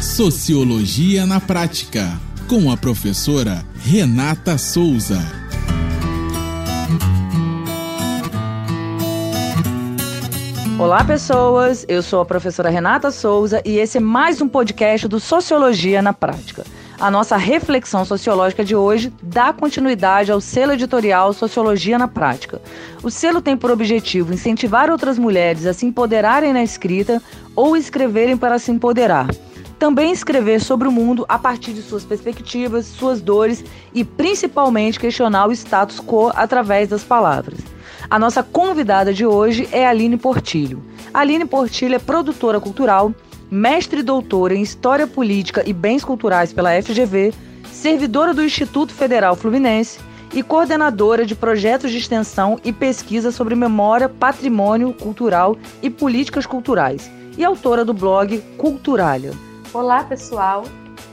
Sociologia na Prática, com a professora Renata Souza. Olá, pessoas. Eu sou a professora Renata Souza e esse é mais um podcast do Sociologia na Prática. A nossa reflexão sociológica de hoje dá continuidade ao selo editorial Sociologia na Prática. O selo tem por objetivo incentivar outras mulheres a se empoderarem na escrita ou escreverem para se empoderar. Também escrever sobre o mundo a partir de suas perspectivas, suas dores e principalmente questionar o status quo através das palavras. A nossa convidada de hoje é Aline Portilho. Aline Portilho é produtora cultural, mestre e doutora em História Política e Bens Culturais pela FGV, servidora do Instituto Federal Fluminense e coordenadora de projetos de extensão e pesquisa sobre memória, patrimônio cultural e políticas culturais, e autora do blog Culturalha. Olá, pessoal!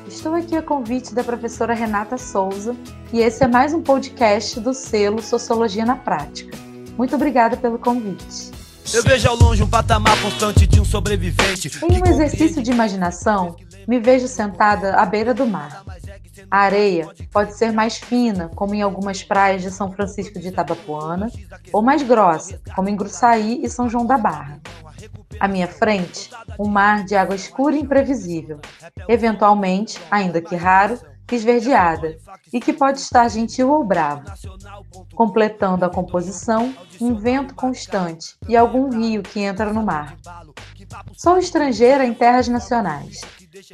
Estou aqui a convite da professora Renata Souza e esse é mais um podcast do selo Sociologia na Prática. Muito obrigada pelo convite. Eu vejo ao longe um patamar constante de um sobrevivente. Em um exercício de imaginação, me vejo sentada à beira do mar. A areia pode ser mais fina, como em algumas praias de São Francisco de Itabapuana, ou mais grossa, como em Gruçaí e São João da Barra. À minha frente, um mar de água escura e imprevisível, eventualmente, ainda que raro, esverdeada, e que pode estar gentil ou bravo. Completando a composição, um vento constante e algum rio que entra no mar. Sou estrangeira em terras nacionais,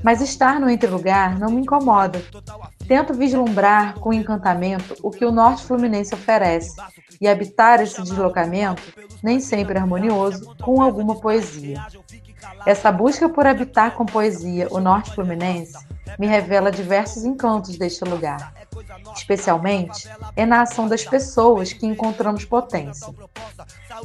mas estar no entre-lugar não me incomoda. Tento vislumbrar com encantamento o que o norte fluminense oferece e habitar esse deslocamento, nem sempre harmonioso, com alguma poesia. Essa busca por habitar com poesia o norte fluminense me revela diversos encantos deste lugar. Especialmente é na ação das pessoas que encontramos potência.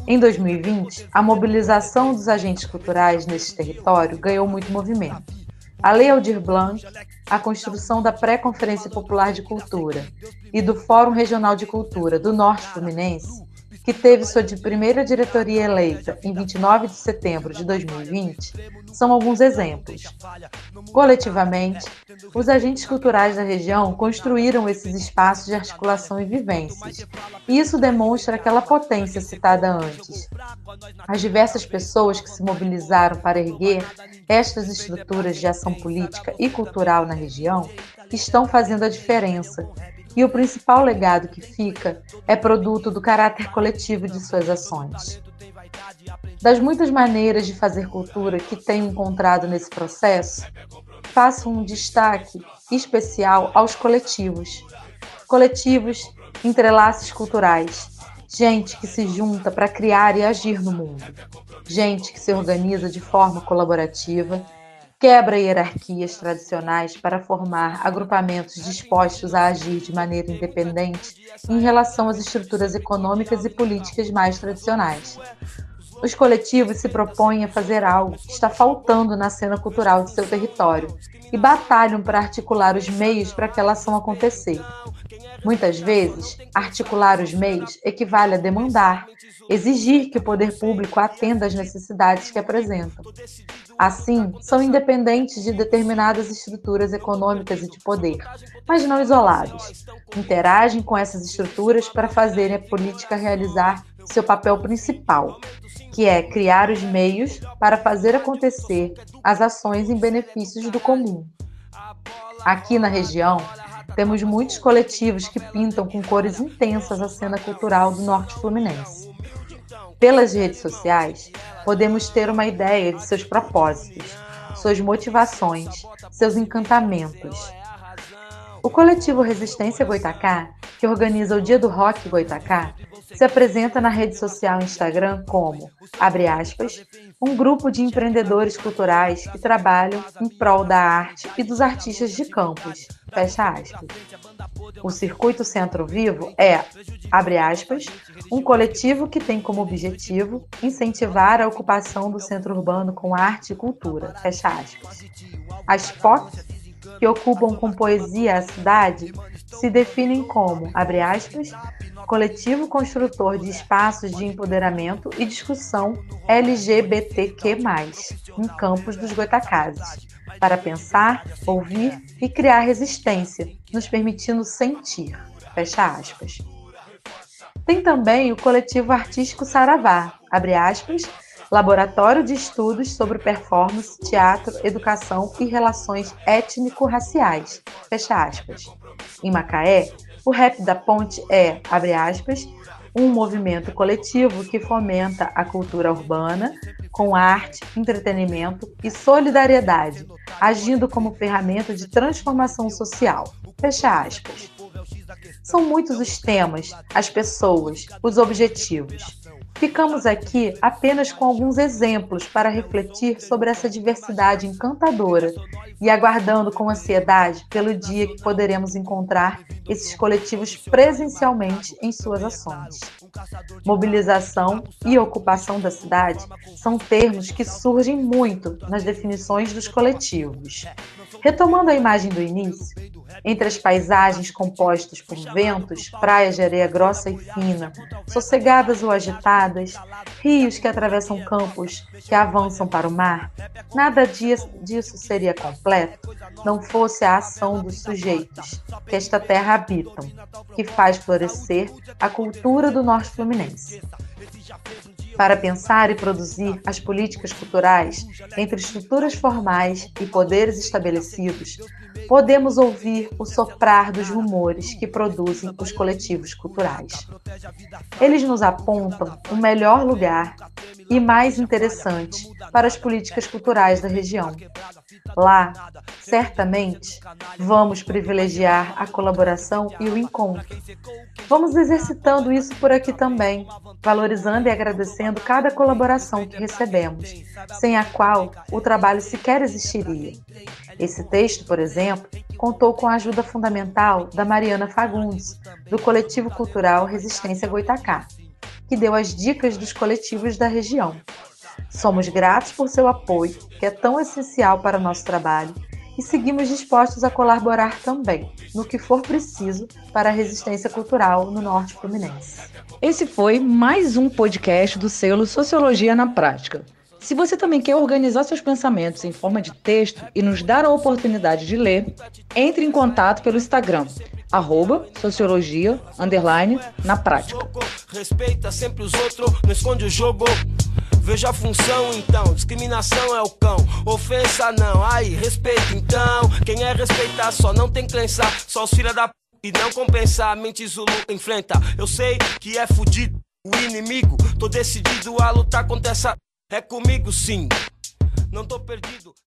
Em 2020, a mobilização dos agentes culturais nesse território ganhou muito movimento. A Lei Aldir Blanc, a construção da Pré-Conferência Popular de Cultura e do Fórum Regional de Cultura do Norte Fluminense que teve sua primeira diretoria eleita em 29 de setembro de 2020, são alguns exemplos. Coletivamente, os agentes culturais da região construíram esses espaços de articulação e vivências, e isso demonstra aquela potência citada antes. As diversas pessoas que se mobilizaram para erguer estas estruturas de ação política e cultural na região estão fazendo a diferença e o principal legado que fica é produto do caráter coletivo de suas ações. Das muitas maneiras de fazer cultura que tenho encontrado nesse processo, faço um destaque especial aos coletivos. Coletivos, entrelaços culturais, gente que se junta para criar e agir no mundo, gente que se organiza de forma colaborativa quebra hierarquias tradicionais para formar agrupamentos dispostos a agir de maneira independente em relação às estruturas econômicas e políticas mais tradicionais. Os coletivos se propõem a fazer algo que está faltando na cena cultural de seu território e batalham para articular os meios para aquela ação acontecer. Muitas vezes, articular os meios equivale a demandar, exigir que o poder público atenda às necessidades que apresentam. Assim, são independentes de determinadas estruturas econômicas e de poder, mas não isolados. Interagem com essas estruturas para fazerem a política realizar seu papel principal, que é criar os meios para fazer acontecer as ações em benefícios do comum. Aqui na região, temos muitos coletivos que pintam com cores intensas a cena cultural do norte fluminense. Pelas redes sociais, podemos ter uma ideia de seus propósitos, suas motivações, seus encantamentos. O coletivo Resistência Goitacá, que organiza o Dia do Rock Goitacá, se apresenta na rede social Instagram como, abre aspas, um grupo de empreendedores culturais que trabalham em prol da arte e dos artistas de campos, fecha aspas. O Circuito Centro Vivo é, abre aspas, um coletivo que tem como objetivo incentivar a ocupação do centro urbano com arte e cultura, fecha aspas. As POC, que ocupam com poesia a cidade, se definem como, abre aspas, coletivo construtor de espaços de empoderamento e discussão LGBTQ+, em campos dos Goitacazes. Para pensar, ouvir e criar resistência, nos permitindo sentir. Fecha aspas. Tem também o coletivo artístico Saravá, abre aspas, Laboratório de Estudos sobre Performance, Teatro, Educação e Relações Étnico-Raciais, fecha aspas. Em Macaé, o Rap da Ponte é, abre aspas, um movimento coletivo que fomenta a cultura urbana com arte, entretenimento e solidariedade, agindo como ferramenta de transformação social. Fecha aspas. São muitos os temas, as pessoas, os objetivos. Ficamos aqui apenas com alguns exemplos para refletir sobre essa diversidade encantadora e aguardando com ansiedade pelo dia que poderemos encontrar esses coletivos presencialmente em suas ações. Mobilização e ocupação da cidade são termos que surgem muito nas definições dos coletivos. Retomando a imagem do início, entre as paisagens compostas por ventos, praias de areia grossa e fina, sossegadas ou agitadas, rios que atravessam campos que avançam para o mar, nada disso seria completo não fosse a ação dos sujeitos que esta terra habitam, que faz florescer a cultura do norte fluminense. Para pensar e produzir as políticas culturais entre estruturas formais e poderes estabelecidos, podemos ouvir o soprar dos rumores que produzem os coletivos culturais. Eles nos apontam o melhor lugar e mais interessante para as políticas culturais da região. Lá, certamente, vamos privilegiar a colaboração e o encontro. Vamos exercitando isso por aqui também, valorizando e agradecendo cada colaboração que recebemos, sem a qual o trabalho sequer existiria. Esse texto, por exemplo, contou com a ajuda fundamental da Mariana Fagundes, do coletivo cultural Resistência Goitacá, que deu as dicas dos coletivos da região. Somos gratos por seu apoio, que é tão essencial para nosso trabalho, e seguimos dispostos a colaborar também, no que for preciso, para a resistência cultural no Norte Fluminense. Esse foi mais um podcast do selo Sociologia na Prática. Se você também quer organizar seus pensamentos em forma de texto e nos dar a oportunidade de ler, entre em contato pelo Instagram, arroba sociologia, underline, na prática. Respeita sempre os outros, não esconde o jogo. Veja a função então, discriminação é o cão, ofensa não, aí respeito então. Quem é respeitar só não tem crença, só os filha da p e não. Mente Zulu enfrenta, eu sei que é fudido o inimigo, tô decidido a lutar contra essa. É comigo sim, não tô perdido.